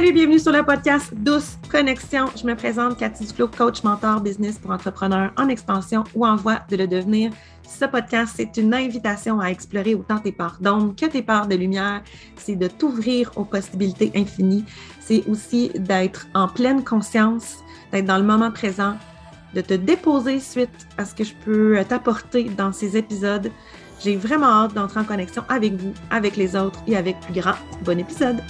salut, bienvenue sur le podcast Douce Connexion. Je me présente Cathy Duflo, coach, mentor, business pour entrepreneurs en expansion ou en voie de le devenir. Ce podcast, c'est une invitation à explorer autant tes parts d'ombre que tes parts de lumière. C'est de t'ouvrir aux possibilités infinies. C'est aussi d'être en pleine conscience, d'être dans le moment présent, de te déposer suite à ce que je peux t'apporter dans ces épisodes. J'ai vraiment hâte d'entrer en connexion avec vous, avec les autres et avec plus grand. Bon épisode!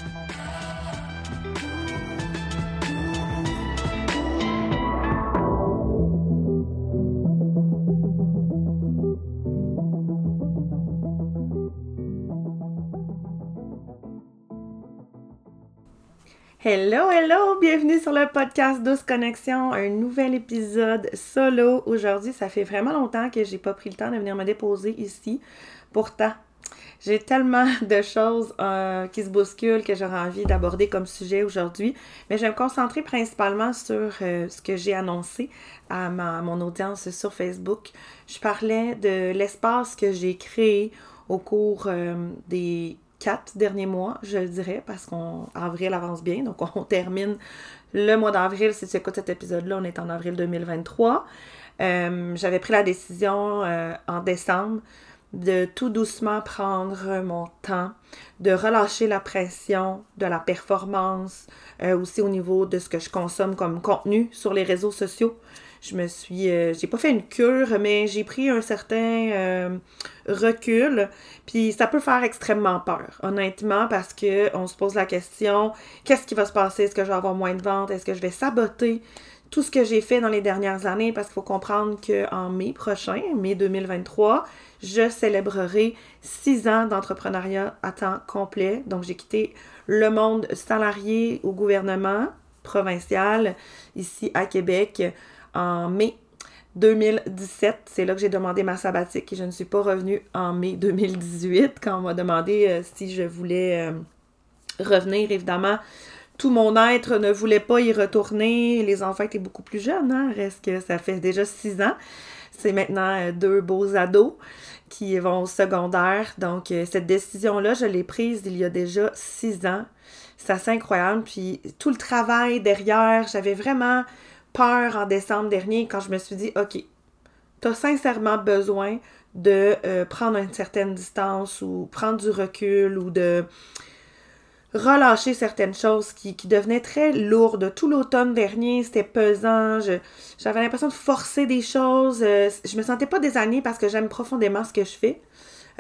Hello, hello! Bienvenue sur le podcast Douce Connexion, un nouvel épisode solo. Aujourd'hui, ça fait vraiment longtemps que j'ai pas pris le temps de venir me déposer ici. Pourtant, j'ai tellement de choses euh, qui se bousculent que j'aurais envie d'aborder comme sujet aujourd'hui, mais je vais me concentrer principalement sur euh, ce que j'ai annoncé à, ma, mon audience sur Facebook. Je parlais de l'espace que j'ai créé au cours euh, des quatre derniers mois, je dirais, parce qu'avril avance bien, donc on termine le mois d'avril. Si tu écoutes cet épisode-là, on est en avril 2023. Euh, j'avais pris la décision euh, en décembre de tout doucement prendre mon temps, de relâcher la pression de la performance, euh, aussi au niveau de ce que je consomme comme contenu sur les réseaux sociaux je me suis. Euh, j'ai pas fait une cure, mais j'ai pris un certain euh, recul. Puis ça peut faire extrêmement peur, honnêtement, parce que on se pose la question qu'est-ce qui va se passer? Est-ce que je vais avoir moins de ventes? Est-ce que je vais saboter tout ce que j'ai fait dans les dernières années? Parce qu'il faut comprendre qu'en mai prochain, mai 2023, je célébrerai six ans d'entrepreneuriat à temps complet. Donc, j'ai quitté le monde salarié au gouvernement provincial ici à Québec en mai 2017. C'est là que j'ai demandé ma sabbatique et je ne suis pas revenue en mai 2018 quand on m'a demandé euh, si je voulais euh, revenir. Évidemment, tout mon être ne voulait pas y retourner. Les enfants étaient beaucoup plus jeunes, hein? Reste que ça fait déjà six ans. C'est maintenant euh, deux beaux ados qui vont au secondaire. Donc, cette décision-là, je l'ai prise il y a déjà six ans. C'est assez incroyable. Puis, tout le travail derrière, j'avais vraiment peur en décembre dernier quand je me suis dit, OK, tu sincèrement besoin de euh, prendre une certaine distance ou prendre du recul ou de relâcher certaines choses qui, devenaient très lourdes. Tout l'automne dernier, c'était pesant. J'avais l'impression de forcer des choses. Euh, je me sentais pas désalignée parce que j'aime profondément ce que je fais.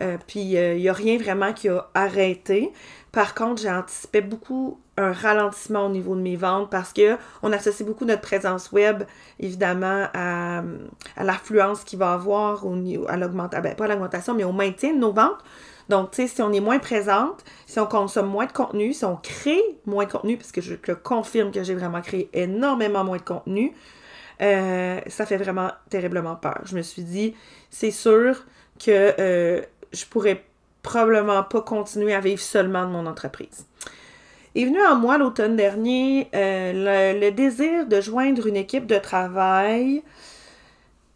Euh, puis il n'y a rien vraiment qui a arrêté. Par contre, j'ai anticipé beaucoup un ralentissement au niveau de mes ventes parce que on associe beaucoup notre présence web, évidemment, à, l'affluence qu'il va avoir au à l'augmentation, ben, pas l'augmentation, mais au maintien de nos ventes. Donc, tu sais, si on est moins présente, si on consomme moins de contenu, si on crée moins de contenu, parce que je te confirme que j'ai vraiment créé énormément moins de contenu, euh, ça fait vraiment terriblement peur. Je me suis dit, c'est sûr que euh, je pourrais probablement pas continuer à vivre seulement de mon entreprise. Est venu en moi l'automne dernier euh, le, désir de joindre une équipe de travail,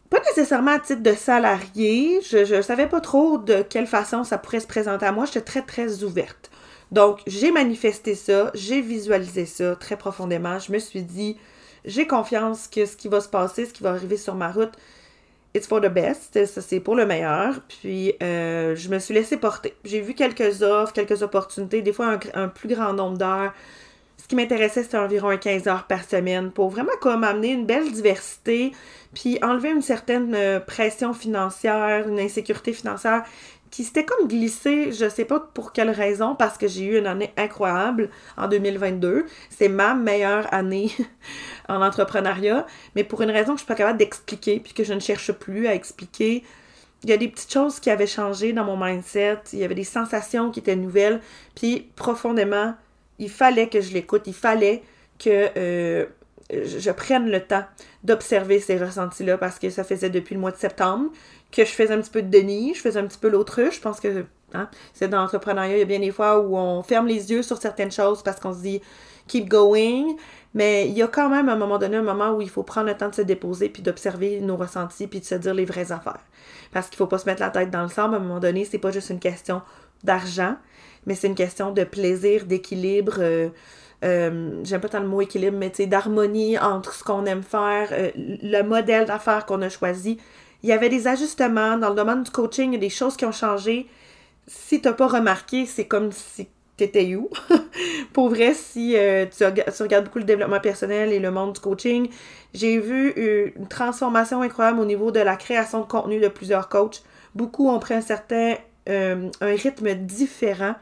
pas nécessairement à titre de salarié, je ne savais pas trop de quelle façon ça pourrait se présenter à moi, j'étais très très ouverte. Donc j'ai manifesté ça, j'ai visualisé ça très profondément, je me suis dit, j'ai confiance que ce qui va se passer, ce qui va arriver sur ma route, It's for the best, ça c'est pour le meilleur. Puis euh, je me suis laissée porter. J'ai vu quelques offres, quelques opportunités, des fois un, plus grand nombre d'heures. Ce qui m'intéressait, c'était environ 15 heures par semaine pour vraiment comme amener une belle diversité, puis enlever une certaine euh, pression financière, une insécurité financière qui s'était comme glissé, je sais pas pour quelle raison, parce que j'ai eu une année incroyable en 2022. C'est ma meilleure année en entrepreneuriat, mais pour une raison que je suis pas capable d'expliquer, puis que je ne cherche plus à expliquer. Il y a des petites choses qui avaient changé dans mon mindset, il y avait des sensations qui étaient nouvelles, puis profondément, il fallait que je l'écoute, il fallait que euh, je prenne le temps d'observer ces ressentis-là parce que ça faisait depuis le mois de septembre que je faisais un petit peu de déni, je faisais un petit peu l'autruche. Je pense que hein, c'est dans l'entrepreneuriat, il y a bien des fois où on ferme les yeux sur certaines choses parce qu'on se dit keep going. Mais il y a quand même à un moment donné un moment où il faut prendre le temps de se déposer puis d'observer nos ressentis puis de se dire les vraies affaires. Parce qu'il faut pas se mettre la tête dans le sable. À un moment donné, c'est pas juste une question d'argent, mais c'est une question de plaisir, d'équilibre. Euh, euh, j'aime pas tant le mot équilibre, mais d'harmonie entre ce qu'on aime faire, euh, le modèle d'affaires qu'on a choisi. Il y avait des ajustements dans le domaine du coaching, il y a des choses qui ont changé. Si t'as pas remarqué, c'est comme si t'étais où? Pour vrai, si euh, tu, regardes beaucoup le développement personnel et le monde du coaching, j'ai vu une transformation incroyable au niveau de la création de contenu de plusieurs coachs. Beaucoup ont pris un certain un rythme différent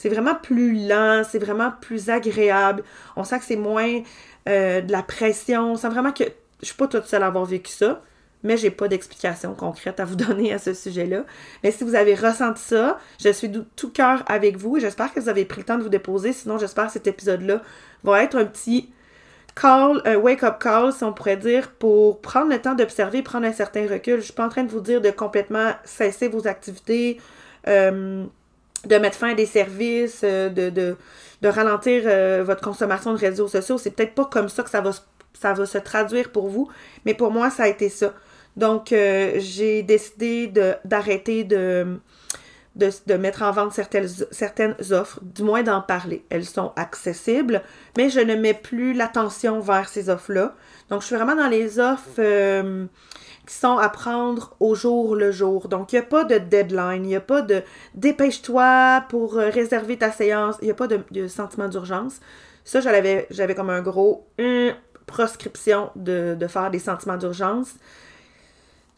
c'est vraiment plus lent, c'est vraiment plus agréable. On sent que c'est moins euh, de la pression. On sent vraiment que je suis pas toute seule à avoir vécu ça, mais j'ai pas d'explication concrète à vous donner à ce sujet-là. Mais si vous avez ressenti ça, je suis de tout cœur avec vous et j'espère que vous avez pris le temps de vous déposer. Sinon, j'espère que cet épisode-là va être un petit call, un wake-up call, si on pourrait dire, pour prendre le temps d'observer, prendre un certain recul. Je suis pas en train de vous dire de complètement cesser vos activités. Euh, de mettre fin à des services, euh, de, de, ralentir euh, votre consommation de réseaux sociaux. C'est peut-être pas comme ça que ça va, ça va se traduire pour vous, mais pour moi, ça a été ça. Donc, euh, j'ai décidé d'arrêter de, de, de, mettre en vente certaines, certaines offres, du moins d'en parler. Elles sont accessibles, mais je ne mets plus l'attention vers ces offres-là. Donc, je suis vraiment dans les offres qui sont à prendre au jour le jour. Donc, il n'y a pas de deadline, il n'y a pas de dépêche-toi pour euh, réserver ta séance, il n'y a pas de, sentiment d'urgence. Ça, j'avais, j'avais comme un gros proscription de, faire des sentiments d'urgence.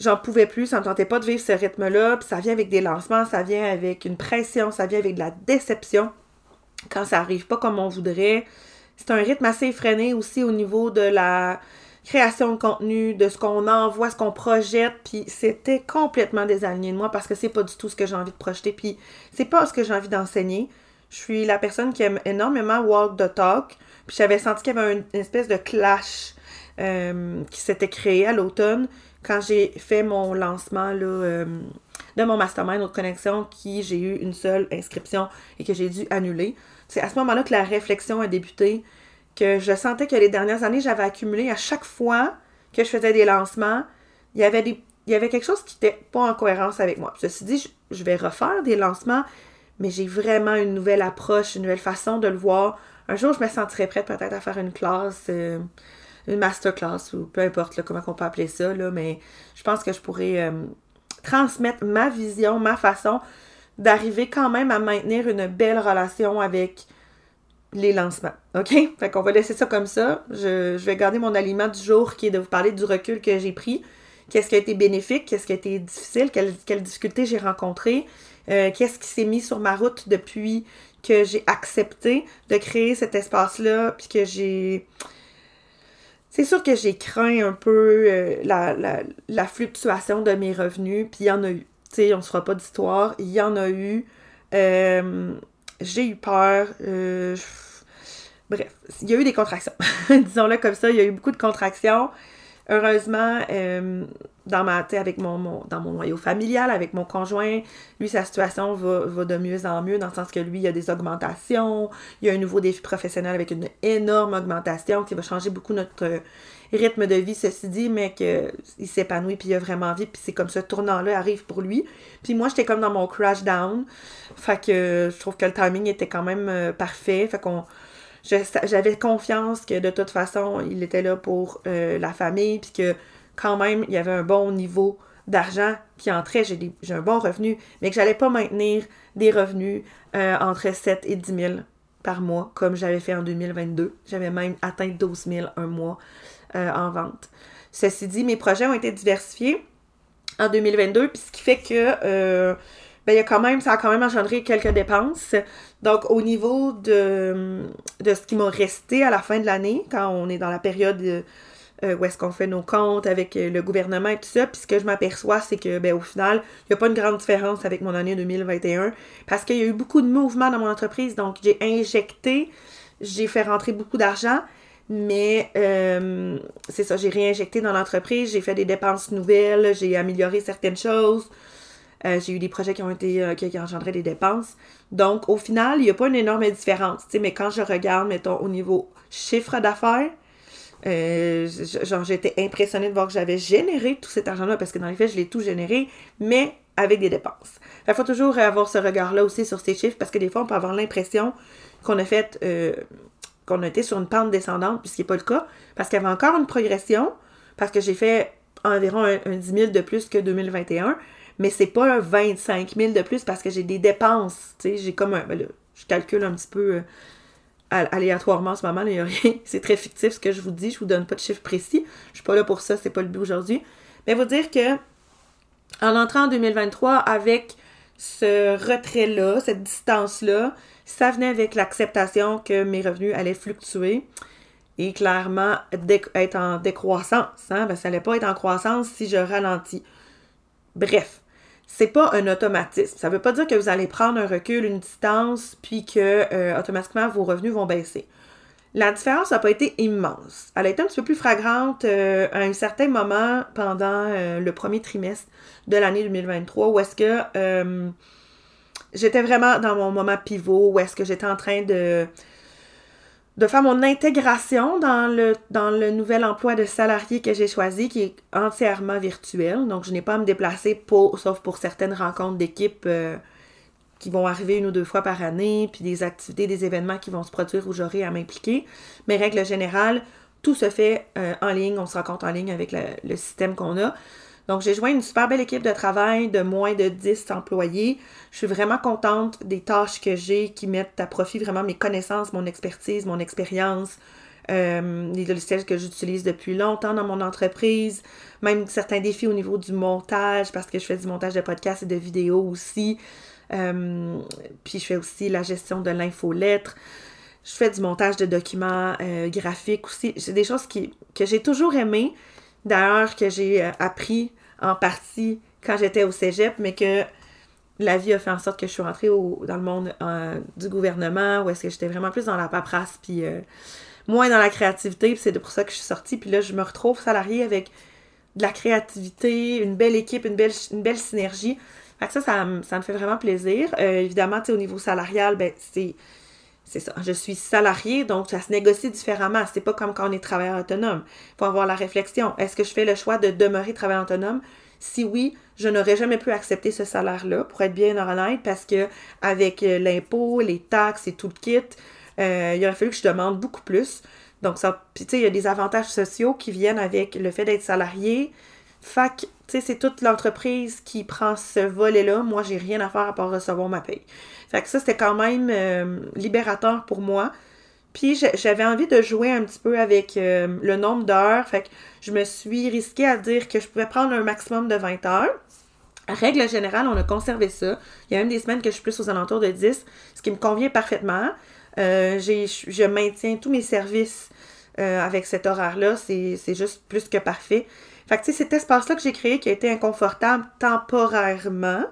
J'en pouvais plus, ça me tentait pas de vivre ce rythme-là, puis ça vient avec des lancements, ça vient avec une pression, ça vient avec de la déception quand ça arrive pas comme on voudrait. C'est un rythme assez effréné aussi au niveau de la création de contenu, de ce qu'on envoie, ce qu'on projette, puis c'était complètement désaligné de moi parce que c'est pas du tout ce que j'ai envie de projeter, puis c'est pas ce que j'ai envie d'enseigner. Je suis la personne qui aime énormément walk the talk, puis j'avais senti qu'il y avait une, espèce de clash euh, qui s'était créé à l'automne quand j'ai fait mon lancement là, euh, de mon mastermind Autre Connexion qui j'ai eu une seule inscription et que j'ai dû annuler. C'est à ce moment-là que la réflexion a débuté que je sentais que les dernières années, j'avais accumulé à chaque fois que je faisais des lancements, il y avait des il y avait quelque chose qui n'était pas en cohérence avec moi. Ceci dit, je, vais refaire des lancements, mais j'ai vraiment une nouvelle approche, une nouvelle façon de le voir. Un jour, je me sentirais prête peut-être à faire une classe, euh, une masterclass ou peu importe comment on peut appeler ça, là, mais je pense que je pourrais euh, transmettre ma vision, ma façon d'arriver quand même à maintenir une belle relation avec les lancements. OK? Fait qu'on va laisser ça comme ça. Je, vais garder mon aliment du jour qui est de vous parler du recul que j'ai pris. Qu'est-ce qui a été bénéfique? Qu'est-ce qui a été difficile? Quelles, difficultés j'ai rencontrées? Euh, qu'est-ce qui s'est mis sur ma route depuis que j'ai accepté de créer cet espace-là? Puis que j'ai. C'est sûr que j'ai craint un peu euh, la, fluctuation de mes revenus. Puis il y en a eu. Tu sais, on ne se fera pas d'histoire. Il y en a eu. Euh, j'ai eu peur. Euh, bref, il y a eu des contractions. Disons-le comme ça, il y a eu beaucoup de contractions. Heureusement, dans ma avec mon, dans mon noyau familial, avec mon conjoint, lui, sa situation va, de mieux en mieux, dans le sens que lui, il y a des augmentations, il y a un nouveau défi professionnel avec une énorme augmentation qui va changer beaucoup notre rythme de vie, ceci dit, mais qu'il s'épanouit, puis il a vraiment envie, puis c'est comme ce tournant-là arrive pour lui. Puis moi, j'étais comme dans mon crash down, fait que je trouve que le timing était quand même euh, parfait, fait qu'on j'avais confiance que de toute façon, il était là pour euh, la famille, puis que quand même, il y avait un bon niveau d'argent qui entrait, j'ai, un bon revenu, mais que j'allais pas maintenir des revenus euh, entre 7 et 10 000 par mois, comme j'avais fait en 2022. J'avais même atteint 12 000 un mois euh, en vente. Ceci dit, mes projets ont été diversifiés en 2022, puis ce qui fait que ben, y a quand même, ça a quand même engendré quelques dépenses. Donc, au niveau de, de ce qui m'a resté à la fin de l'année, quand on est dans la période euh, où est-ce qu'on fait nos comptes avec euh, le gouvernement et tout ça, puis ce que je m'aperçois, c'est que, ben, au final, il n'y a pas une grande différence avec mon année 2021 parce qu'il y a eu beaucoup de mouvements dans mon entreprise. Donc, j'ai injecté, j'ai fait rentrer beaucoup d'argent, mais euh, c'est ça, j'ai réinjecté dans l'entreprise, j'ai fait des dépenses nouvelles, j'ai amélioré certaines choses. J'ai eu des projets qui ont été qui, ont engendré des dépenses. Donc, au final, il n'y a pas une énorme différence. Mais quand je regarde, mettons, au niveau chiffre d'affaires, euh, genre, j'étais impressionnée de voir que j'avais généré tout cet argent-là, parce que dans les faits, je l'ai tout généré, mais avec des dépenses. Il faut toujours avoir ce regard-là aussi sur ces chiffres, parce que des fois, on peut avoir l'impression qu'on a fait qu'on était sur une pente descendante, puis ce qui n'est pas le cas, parce qu'il y avait encore une progression, parce que j'ai fait environ un, 10 000 de plus que 2021, mais c'est pas un 25 000 de plus parce que j'ai des dépenses. Tu sais, j'ai comme un. Ben je calcule un petit peu euh, aléatoirement en ce moment, il n'y a rien. C'est très fictif ce que je vous dis, je vous donne pas de chiffres précis. Je suis pas là pour ça, c'est pas le but aujourd'hui. Mais vous dire que en entrant en 2023 avec ce retrait-là, cette distance-là, ça venait avec l'acceptation que mes revenus allaient fluctuer et clairement être en décroissance. Hein? Ben, ça n'allait pas être en croissance si je ralentis. Bref, c'est pas un automatisme. Ça veut pas dire que vous allez prendre un recul, une distance, puis que euh, automatiquement vos revenus vont baisser. La différence n'a pas été immense. Elle a été un petit peu plus flagrante euh, à un certain moment pendant euh, le premier trimestre de l'année 2023 où est-ce que j'étais vraiment dans mon moment pivot, où est-ce que j'étais en train de de faire mon intégration dans le, dans le nouvel emploi de salarié que j'ai choisi, qui est entièrement virtuel. Donc, je n'ai pas à me déplacer, pour, sauf pour certaines rencontres d'équipe euh, qui vont arriver une ou deux fois par année, puis des activités, des événements qui vont se produire où j'aurai à m'impliquer. Mais règle générale, tout se fait euh, en ligne, on se rencontre en ligne avec le système qu'on a. Donc, j'ai joint une super belle équipe de travail de moins de 10 employés. Je suis vraiment contente des tâches que j'ai qui mettent à profit vraiment mes connaissances, mon expertise, mon expérience, euh, les logiciels que j'utilise depuis longtemps dans mon entreprise, même certains défis au niveau du montage, parce que je fais du montage de podcasts et de vidéos aussi. Euh, puis je fais aussi la gestion de l'infolettre. Je fais du montage de documents euh, graphiques aussi. C'est des choses qui, que j'ai toujours aimées, d'ailleurs que j'ai euh, appris en partie quand j'étais au cégep, mais que la vie a fait en sorte que je suis rentrée dans le monde euh, du gouvernement, où est-ce que j'étais vraiment plus dans la paperasse, puis euh, moins dans la créativité, puis c'est pour ça que je suis sortie. Puis là, je me retrouve salariée avec de la créativité, une belle équipe, une belle, une belle synergie. Fait ça, ça, ça me fait vraiment plaisir. évidemment, tu au niveau salarial, ben, c'est c'est ça. Je suis salarié, donc ça se négocie différemment. C'est pas comme quand on est travailleur autonome. Il faut avoir la réflexion. Est-ce que je fais le choix de demeurer travailleur autonome? Si oui, je n'aurais jamais pu accepter ce salaire-là, pour être bien honnête, parce que avec euh, l'impôt, les taxes et tout le kit, euh, il aurait fallu que je demande beaucoup plus. Donc, ça, tu sais, il y a des avantages sociaux qui viennent avec le fait d'être salarié. Fait tu sais, c'est toute l'entreprise qui prend ce volet-là. Moi, j'ai rien à faire à part recevoir ma paye. Fait que ça, c'était quand même euh, libérateur pour moi. Puis j'avais envie de jouer un petit peu avec euh, le nombre d'heures. Fait que je me suis risquée à dire que je pouvais prendre un maximum de 20 heures. Règle générale, on a conservé ça. Il y a même des semaines que je suis plus aux alentours de 10, ce qui me convient parfaitement. Euh, je maintiens tous mes services avec cet horaire-là. C'est juste plus que parfait. Fait que, tu sais, cet espace-là que j'ai créé qui a été inconfortable temporairement,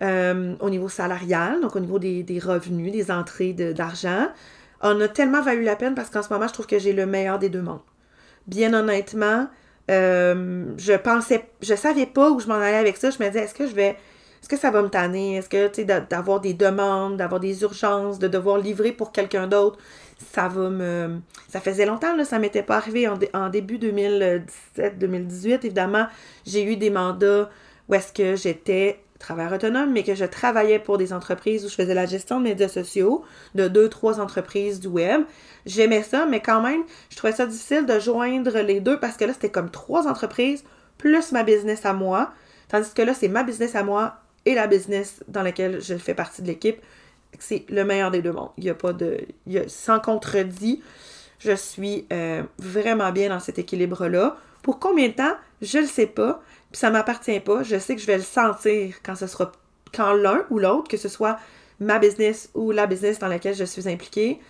euh, au niveau salarial, donc au niveau des, revenus, des entrées d'argent, on a tellement valu la peine parce qu'en ce moment, je trouve que j'ai le meilleur des deux mondes. Bien honnêtement, euh, je pensais, je savais pas où je m'en allais avec ça. Je me disais, est-ce que je vais, est-ce que ça va me tanner? Est-ce que, tu sais, d'avoir des demandes, d'avoir des urgences, de devoir livrer pour quelqu'un d'autre, ça va me. Ça faisait longtemps, là, ça m'était pas arrivé en, en début 2017-2018. Évidemment, j'ai eu des mandats où est-ce que j'étais travailleur autonome, mais que je travaillais pour des entreprises où je faisais la gestion de médias sociaux de deux, trois entreprises du web. J'aimais ça, mais quand même, je trouvais ça difficile de joindre les deux parce que là, c'était comme trois entreprises plus ma business à moi. Tandis que là, c'est ma business à moi et la business dans laquelle je fais partie de l'équipe. C'est le meilleur des deux mondes. Il n'y a pas de. sans contredit, je suis euh, vraiment bien dans cet équilibre-là. Pour combien de temps? Je ne le sais pas. Puis ça m'appartient pas. Je sais que je vais le sentir quand ce sera quand l'un ou l'autre, que ce soit ma business ou la business dans laquelle je suis impliquée,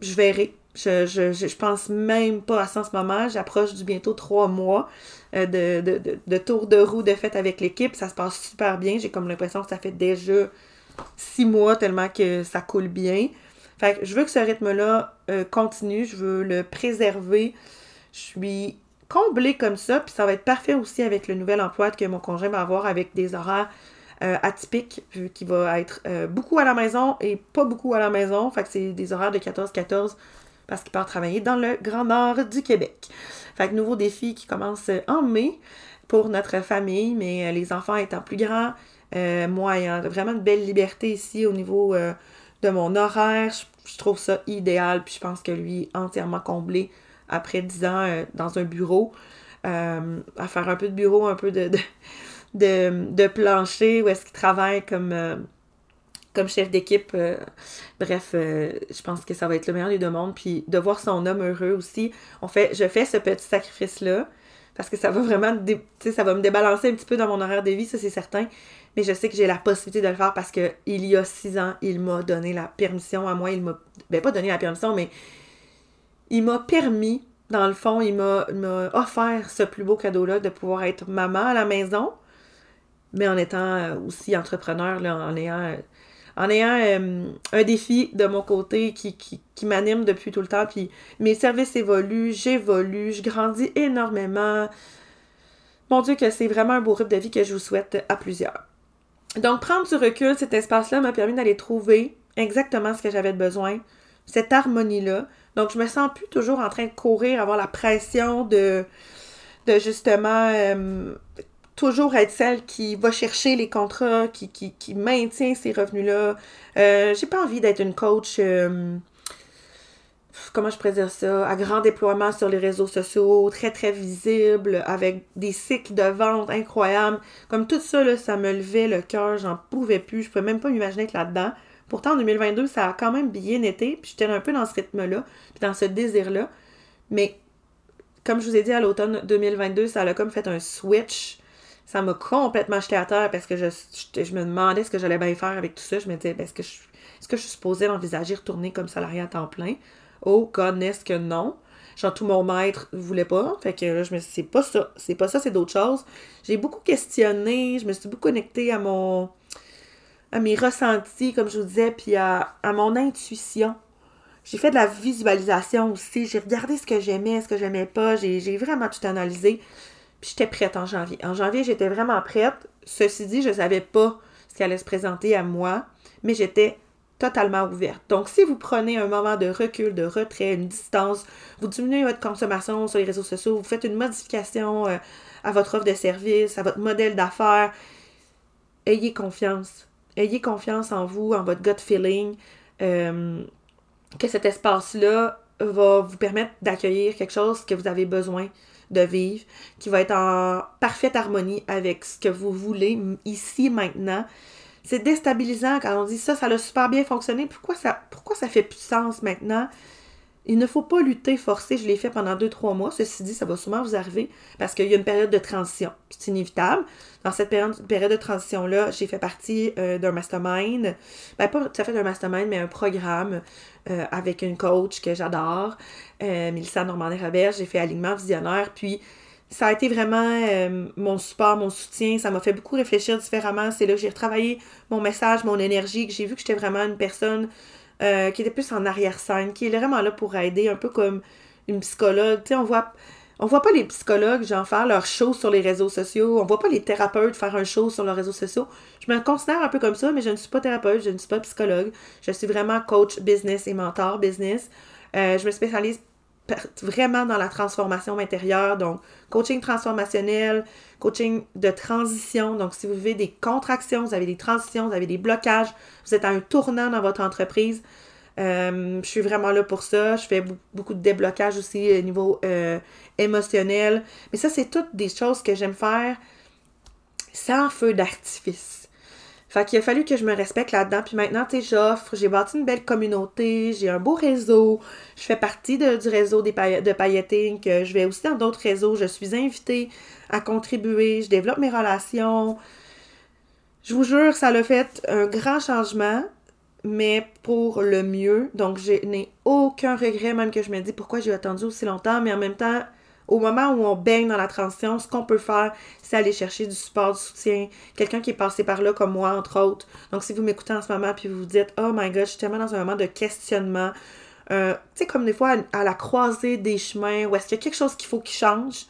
je verrai. Je, je, je, pense même pas à ça en ce moment. J'approche du bientôt trois mois euh, de, de, de, tour de roue de fête avec l'équipe. Ça se passe super bien. J'ai comme l'impression que ça fait déjà six mois tellement que ça coule bien. Fait que je veux que ce rythme-là euh, continue. Je veux le préserver. Je suis comblé comme ça, puis ça va être parfait aussi avec le nouvel emploi que mon conjoint va avoir avec des horaires euh, atypiques, vu qu'il va être euh, beaucoup à la maison et pas beaucoup à la maison. Fait que c'est des horaires de 14-14 parce qu'il part travailler dans le Grand Nord du Québec. Fait que nouveau défi qui commence en mai pour notre famille, mais les enfants étant plus grands, moi ayant vraiment une belle liberté ici au niveau de mon horaire, je trouve ça idéal. Puis je pense que lui, entièrement comblé après 10 ans euh, dans un bureau, euh, à faire un peu de bureau, un peu de, de, plancher, où est-ce qu'il travaille comme, euh, comme chef d'équipe. bref, je pense que ça va être le meilleur des deux mondes. Puis de voir son homme heureux aussi. Fait, je fais ce petit sacrifice-là parce que ça va vraiment, ça va me débalancer un petit peu dans mon horaire de vie, ça c'est certain. Mais je sais que j'ai la possibilité de le faire parce que il y a six ans, il m'a donné la permission à moi. Il m'a, ben pas donné la permission, mais il m'a permis, dans le fond, il m'a, offert ce plus beau cadeau-là de pouvoir être maman à la maison, mais en étant euh, aussi entrepreneur, là, en ayant, en ayant euh, un défi de mon côté qui, qui, qui, m'anime depuis tout le temps. Puis mes services évoluent, j'évolue, je grandis énormément. Mon Dieu, que c'est vraiment un beau rythme de vie que je vous souhaite à plusieurs. Donc, prendre du recul, cet espace-là m'a permis d'aller trouver exactement ce que j'avais besoin, cette harmonie-là. Donc, je me sens plus toujours en train de courir, avoir la pression de, de justement euh, toujours être celle qui va chercher les contrats, qui, qui, maintient ces revenus-là. Euh, j'ai pas envie d'être une coach. Euh, comment je pourrais dire ça, à grand déploiement sur les réseaux sociaux, très très visible, avec des cycles de vente incroyables. Comme tout ça, là, ça me levait le cœur, j'en pouvais plus, je pouvais même pas m'imaginer être là-dedans. Pourtant, en 2022, ça a quand même bien été, puis j'étais un peu dans ce rythme-là, puis dans ce désir-là. Mais comme je vous ai dit à l'automne 2022, ça a comme fait un switch. Ça m'a complètement jeté à terre parce que je, je, me demandais ce que j'allais bien faire avec tout ça. Je me disais, ben, est-ce que je, est-ce que je suis supposée d'envisager retourner comme salarié à temps plein? Oh, est-ce que non? Genre, tout mon maître voulait pas. Fait que je me suis c'est pas ça. C'est pas ça, c'est d'autres choses. J'ai beaucoup questionné. Je me suis beaucoup connectée à mon. à mes ressentis, comme je vous disais, puis à, mon intuition. J'ai fait de la visualisation aussi. J'ai regardé ce que j'aimais, ce que j'aimais pas. J'ai vraiment tout analysé. Puis j'étais prête en janvier. En janvier, j'étais vraiment prête. Ceci dit, je savais pas ce qui allait se présenter à moi, mais j'étais totalement ouverte. Donc, si vous prenez un moment de recul, de retrait, une distance, vous diminuez votre consommation sur les réseaux sociaux, vous faites une modification euh, à votre offre de service, à votre modèle d'affaires, ayez confiance. Ayez confiance en vous, en votre gut feeling, euh, que cet espace-là va vous permettre d'accueillir quelque chose que vous avez besoin de vivre, qui va être en parfaite harmonie avec ce que vous voulez ici, maintenant, c'est déstabilisant quand on dit ça, ça a super bien fonctionné. Pourquoi ça, pourquoi ça fait plus sens maintenant? Il ne faut pas lutter, forcer. Je l'ai fait pendant deux, trois mois. Ceci dit, ça va souvent vous arriver parce qu'il y a une période de transition. C'est inévitable. Dans cette période, de transition-là, j'ai fait partie euh, d'un mastermind. Ben, pas tout à fait d'un mastermind, mais un programme euh, avec une coach que j'adore, euh, Mélissa Normandie-Robert. J'ai fait alignement visionnaire. Puis, ça a été vraiment euh, mon support, mon soutien. Ça m'a fait beaucoup réfléchir différemment. C'est là que j'ai retravaillé mon message, mon énergie, que j'ai vu que j'étais vraiment une personne euh, qui était plus en arrière-scène, qui est vraiment là pour aider, un peu comme une psychologue. Tu sais, on voit, on voit pas les psychologues, genre, faire leur show sur les réseaux sociaux. On voit pas les thérapeutes faire un show sur les réseaux sociaux. Je me considère un peu comme ça, mais je ne suis pas thérapeute, je ne suis pas psychologue. Je suis vraiment coach business et mentor business. Euh, je me spécialise vraiment dans la transformation intérieure, donc coaching transformationnel, coaching de transition. Donc, si vous vivez des contractions, vous avez des transitions, vous avez des blocages, vous êtes à un tournant dans votre entreprise, euh, je suis vraiment là pour ça. Je fais beaucoup de déblocage aussi au niveau euh, émotionnel. Mais ça, c'est toutes des choses que j'aime faire sans feu d'artifice. Fait qu'il a fallu que je me respecte là-dedans. Puis maintenant, tu sais, j'offre, j'ai bâti une belle communauté, j'ai un beau réseau. Je fais partie du réseau de pailletting, que je vais aussi dans d'autres réseaux. Je suis invitée à contribuer, je développe mes relations. Je vous jure, ça a fait un grand changement, mais pour le mieux. Donc, je n'ai aucun regret, même que je me dis pourquoi j'ai attendu aussi longtemps, mais en même temps, au moment où on baigne dans la transition, ce qu'on peut faire, c'est aller chercher du support, du soutien, quelqu'un qui est passé par là comme moi, entre autres. Donc, si vous m'écoutez en ce moment puis vous vous dites, oh my god, je suis tellement dans un moment de questionnement, euh, tu sais, comme des fois à, la croisée des chemins, où est-ce qu'il y a quelque chose qu'il faut qu'il change,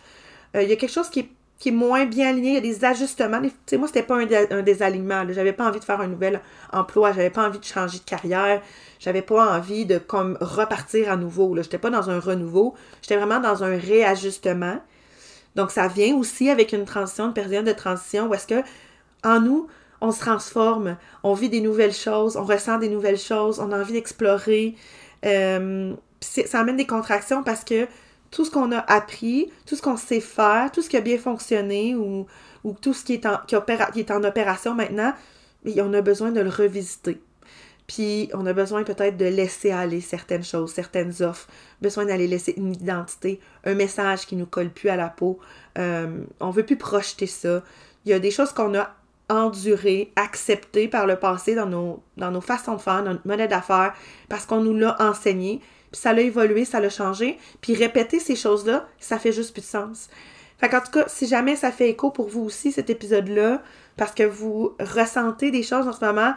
euh, il y a quelque chose qui est qui est moins bien aligné, il y a des ajustements. Tu sais, moi, c'était pas un, désalignement. J'avais pas envie de faire un nouvel emploi, j'avais pas envie de changer de carrière, j'avais pas envie de comme repartir à nouveau. Je n'étais pas dans un renouveau, j'étais vraiment dans un réajustement. Donc, ça vient aussi avec une transition, une période de transition où est-ce que, en nous, on se transforme, on vit des nouvelles choses, on ressent des nouvelles choses, on a envie d'explorer. Euh, ça amène des contractions parce que tout ce qu'on a appris, tout ce qu'on sait faire, tout ce qui a bien fonctionné ou, tout ce qui est, en, opération maintenant, on a besoin de le revisiter. Puis on a besoin peut-être de laisser aller certaines choses, certaines offres, besoin d'aller laisser une identité, un message qui nous colle plus à la peau. Euh, on veut plus projeter ça. Il y a des choses qu'on a endurées, acceptées par le passé dans nos, dans nos façons de faire, dans notre modèle d'affaires, parce qu'on nous l'a enseigné, ça l'a évolué, ça l'a changé, puis répéter ces choses-là, ça fait juste plus de sens. Fait qu'en tout cas, si jamais ça fait écho pour vous aussi, cet épisode-là, parce que vous ressentez des choses en ce moment,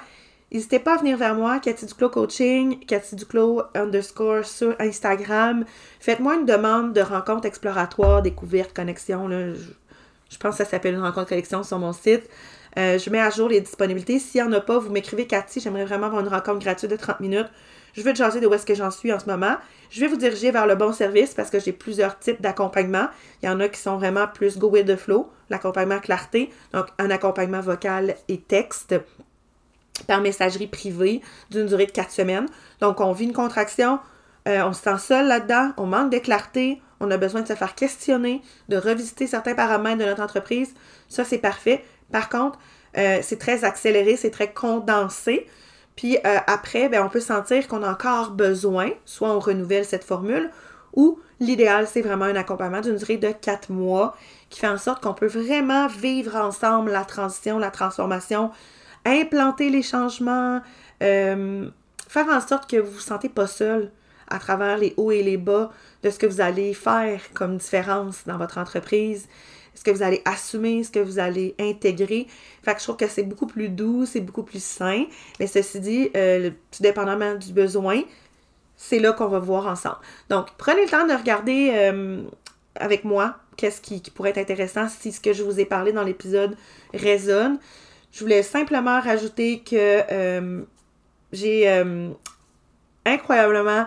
N'hésitez pas à venir vers moi, Cathy Duclos Coaching, Cathy Duclos underscore sur Instagram. Faites-moi une demande de rencontre exploratoire, découverte, connexion. Je, pense que ça s'appelle une rencontre connexion sur mon site. Euh, je mets à jour les disponibilités. S'il n'y en a pas, vous m'écrivez Cathy, j'aimerais vraiment avoir une rencontre gratuite de 30 minutes. Je vais te jaser de où est-ce que j'en suis en ce moment. Je vais vous diriger vers le bon service parce que j'ai plusieurs types d'accompagnement. Il y en a qui sont vraiment plus go with the flow, l'accompagnement clarté, donc un accompagnement vocal et texte par messagerie privée d'une durée de quatre semaines. Donc, on vit une contraction, euh, on se sent seul là-dedans, on manque de clarté, on a besoin de se faire questionner, de revisiter certains paramètres de notre entreprise. Ça, c'est parfait. Par contre, euh, c'est très accéléré, c'est très condensé. Puis euh, après, ben, on peut sentir qu'on a encore besoin, soit on renouvelle cette formule, ou l'idéal, c'est vraiment un accompagnement d'une durée de quatre mois qui fait en sorte qu'on peut vraiment vivre ensemble la transition, la transformation, implanter les changements, euh, faire en sorte que vous vous sentez pas seul à travers les hauts et les bas de ce que vous allez faire comme différence dans votre entreprise, ce que vous allez assumer, ce que vous allez intégrer. Fait que je trouve que c'est beaucoup plus doux, c'est beaucoup plus sain. Mais ceci dit, euh, tout dépendamment du besoin, c'est là qu'on va voir ensemble. Donc, prenez le temps de regarder euh, avec moi qu'est-ce qui, pourrait être intéressant si ce que je vous ai parlé dans l'épisode résonne. Je voulais simplement rajouter que euh, j'ai incroyablement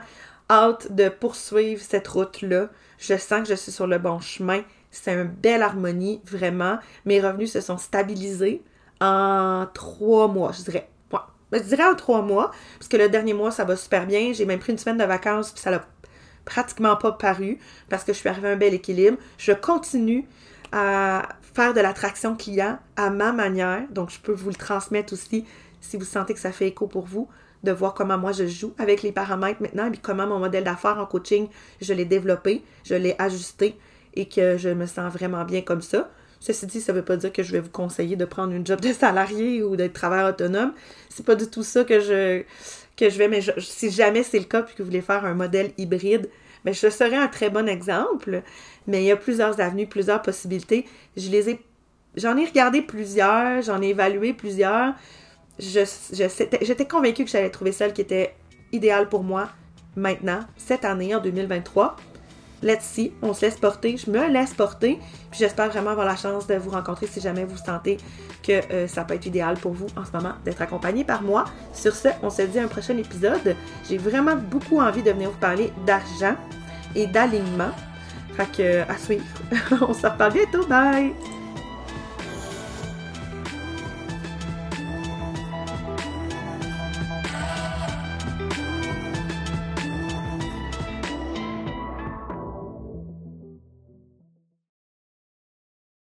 hâte de poursuivre cette route-là. Je sens que je suis sur le bon chemin. C'est une belle harmonie, vraiment. Mes revenus se sont stabilisés en trois mois, je dirais. Ouais. Je dirais en trois mois, parce que le dernier mois, ça va super bien. J'ai même pris une semaine de vacances, puis ça l'a pratiquement pas paru, parce que je suis arrivée à un bel équilibre. Je continue à faire de l'attraction client à ma manière. Donc, je peux vous le transmettre aussi si vous sentez que ça fait écho pour vous, de voir comment moi je joue avec les paramètres maintenant et comment mon modèle d'affaires en coaching, je l'ai développé, je l'ai ajusté et que je me sens vraiment bien comme ça. Ceci dit, ça ne veut pas dire que je vais vous conseiller de prendre une job de salarié ou d'être travailleur autonome. C'est pas du tout ça que je, que je vais, mais si jamais c'est le cas et que vous voulez faire un modèle hybride, mais je serais un très bon exemple. Mais il y a plusieurs avenues, plusieurs possibilités. Je les ai, j'en ai regardé plusieurs, j'en ai évalué plusieurs. Je, j'étais convaincue que j'allais trouver celle qui était idéale pour moi maintenant, cette année, en 2023 let's see, on se laisse porter, je me laisse porter, puis j'espère vraiment avoir la chance de vous rencontrer si jamais vous sentez que euh, ça peut être idéal pour vous en ce moment d'être accompagné par moi. Sur ce, on se dit à un prochain épisode. J'ai vraiment beaucoup envie de venir vous parler d'argent et d'alignement. Fait que, à suivre. on se reparle bientôt, bye!